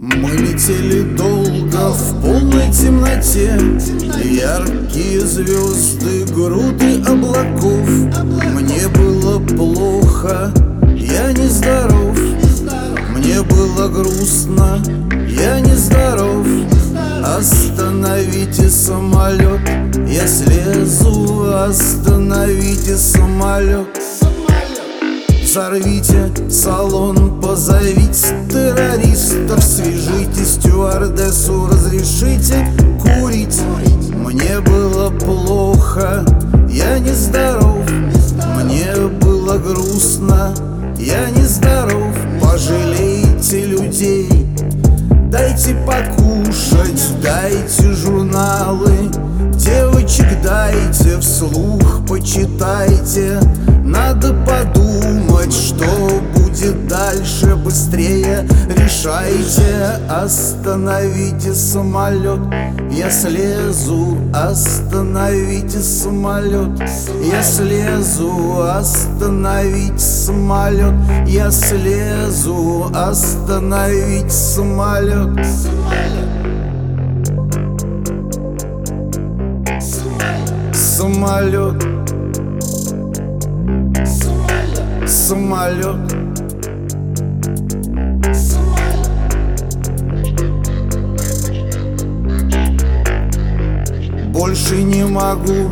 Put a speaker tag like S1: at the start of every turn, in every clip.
S1: Мы летели долго в полной темноте. Яркие звезды, груды облаков. Мне было плохо, я не здоров Мне было грустно, я не Остановите самолет. Взорвите салон, позовите террористов. Свяжите стюардессу, разрешите курить. Мне было плохо, я не здоров Мне было грустно, я не здоров Пожалейте людей, дайте покушать, дайте журналы дайте, вслух почитайте. Надо подумать, что будет дальше Быстрее. Решайте Остановите самолет. Я слезу, остановите самолет. Я слезу, остановите самолет. Я слезу, остановите самолет Самолет Самолет. Больше не могу.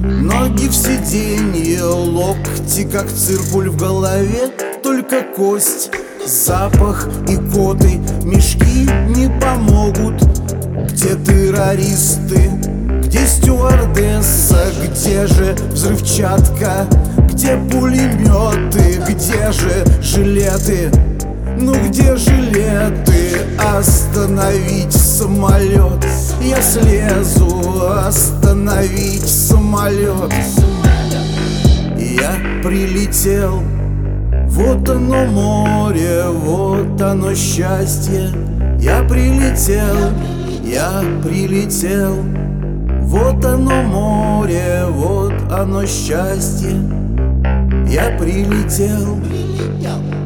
S1: Ноги в сиденье, локти как циркуль в голове. Только кость, запах и коты. Мешки не помогут. Где террористы? Где же взрывчатка? Где пулеметы? Где же жилеты? Ну где жилеты? Остановить самолет Я слезу, остановить самолет Я прилетел Вот оно море, вот оно счастье Я прилетел, я прилетел Вот оно море, вот оно счастье Я прилетел, прилетел.